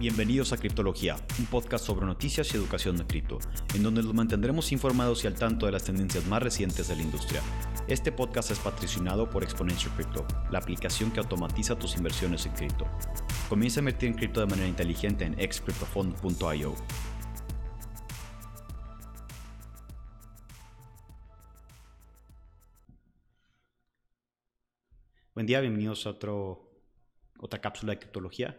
Bienvenidos a Criptología, un podcast sobre noticias y educación de cripto, en donde los mantendremos informados y al tanto de las tendencias más recientes de la industria. Este podcast es patrocinado por Exponential Crypto, la aplicación que automatiza tus inversiones en cripto. Comienza a invertir en cripto de manera inteligente en excryptofund.io. Buen día, bienvenidos a otro, otra cápsula de criptología.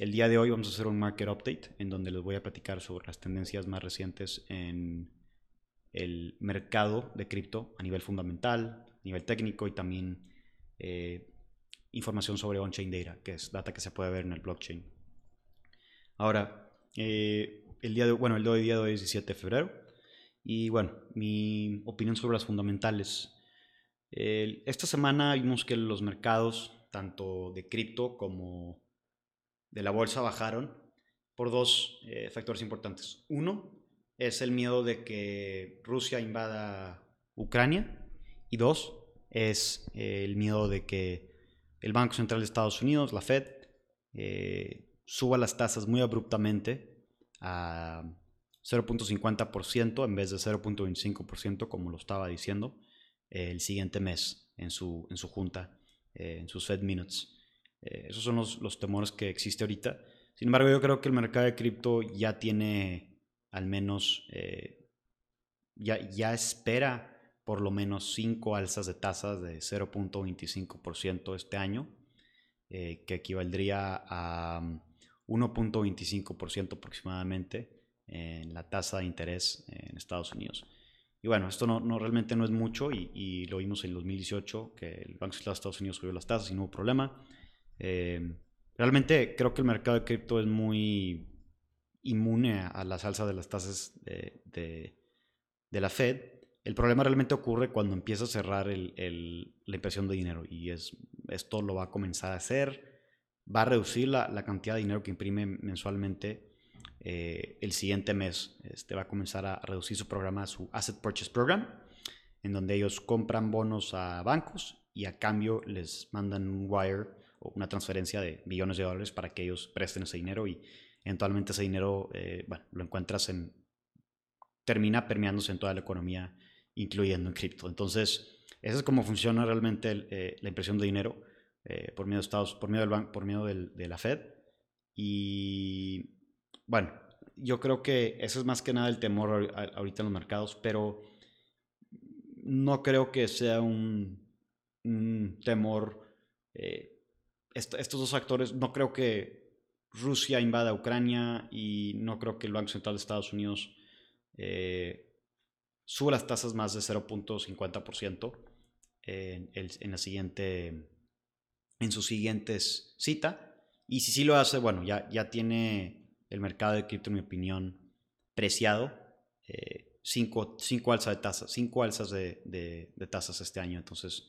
El día de hoy vamos a hacer un market update en donde les voy a platicar sobre las tendencias más recientes en el mercado de cripto a nivel fundamental, a nivel técnico y también eh, información sobre on-chain data, que es data que se puede ver en el blockchain. Ahora, eh, el día de, bueno, el día de hoy es 17 de febrero y bueno, mi opinión sobre las fundamentales. esta semana vimos que los mercados, tanto de cripto como de la bolsa bajaron por dos eh, factores importantes. Uno es el miedo de que Rusia invada Ucrania y dos es eh, el miedo de que el Banco Central de Estados Unidos, la Fed, eh, suba las tasas muy abruptamente a 0.50% en vez de 0.25% como lo estaba diciendo el siguiente mes en su, en su junta, en sus Fed Minutes. Eh, esos son los, los, temores que existe ahorita. Sin embargo, yo creo que el mercado de cripto ya tiene al menos, eh, ya, ya espera por lo menos 5 alzas de tasas de 0.25% este año, eh, que equivaldría a 1.25% um, aproximadamente en la tasa de interés en Estados Unidos. Y bueno, esto no, no realmente no es mucho y, y, lo vimos en 2018, que el Banco Central de Estados Unidos subió las tasas y no hubo problema. Eh, realmente creo que el mercado de cripto es muy inmune a, la salsa de las tasas de, la Fed. El problema realmente ocurre cuando empieza a cerrar la impresión de dinero y es, esto lo va a comenzar a hacer. Va a reducir la, cantidad de dinero que imprime mensualmente eh, el siguiente mes. Este va a comenzar a reducir su programa, su Asset Purchase Program, en donde ellos compran bonos a bancos y a cambio les mandan un wire una transferencia de billones de dólares para que ellos presten ese dinero y eventualmente ese dinero, eh, bueno, lo encuentras en, termina permeándose en toda la economía, incluyendo en cripto. Entonces, esa es cómo funciona realmente eh, la impresión de dinero eh, por medio de Estados, por medio del banco, por medio de la Fed. Y bueno, yo creo que eso es más que nada el temor ahorita en los mercados, pero no creo que sea un, un temor estos dos actores, no creo que Rusia invada Ucrania y no creo que el Banco Central de Estados Unidos eh, suba las tasas más de 0.50% en, en, la siguiente, en sus siguientes cita. Y si sí lo hace, bueno, ya, ya tiene el mercado de cripto, en mi opinión, preciado. Eh, cinco, cinco, alzas de tasas, cinco alzas de, de tasas este año. Entonces,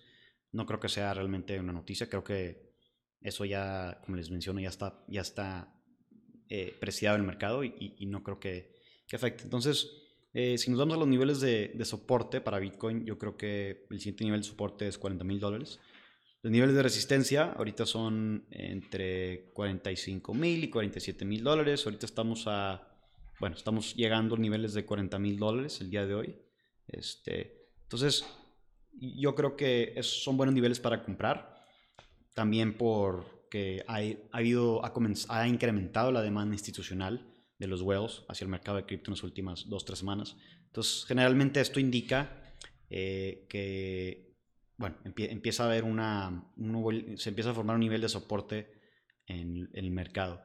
no creo que sea realmente una noticia. Creo que eso ya, como les menciono, ya está, ya está eh, preciado el mercado y, no creo que, afecte. Entonces, eh, si nos vamos a los niveles de, de, soporte para Bitcoin, yo creo que el siguiente nivel de soporte es 40 mil dólares. Los niveles de resistencia ahorita son entre 45 mil y 47 mil dólares. Ahorita estamos a, bueno, estamos llegando a niveles de 40 mil dólares el día de hoy. Este, entonces, yo creo que esos son buenos niveles para comprar también porque ha, ha, habido, ha, ha, incrementado la demanda institucional de los whales hacia el mercado de cripto en las últimas dos, tres semanas. Entonces, generalmente esto indica eh, que, bueno, empieza a haber una, se empieza a formar un nivel de soporte en, el mercado.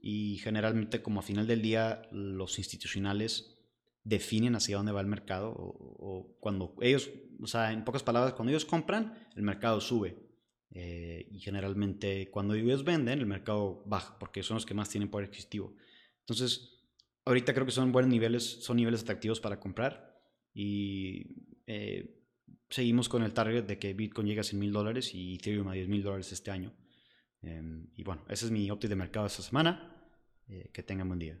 Y generalmente, como a final del día, los institucionales definen hacia dónde va el mercado o, o, cuando ellos, o sea, en pocas palabras, cuando ellos compran, el mercado sube. Eh, y generalmente cuando ellos venden, el mercado baja, porque son los que más tienen poder adquisitivo. Entonces, ahorita creo que son buenos niveles, son niveles atractivos para comprar. Y eh, seguimos con el target de que Bitcoin llegue a 100 mil dólares y Ethereum a 10 mil dólares este año. Em, y bueno, ese es mi update de mercado esta semana. Eh, que tengan buen día.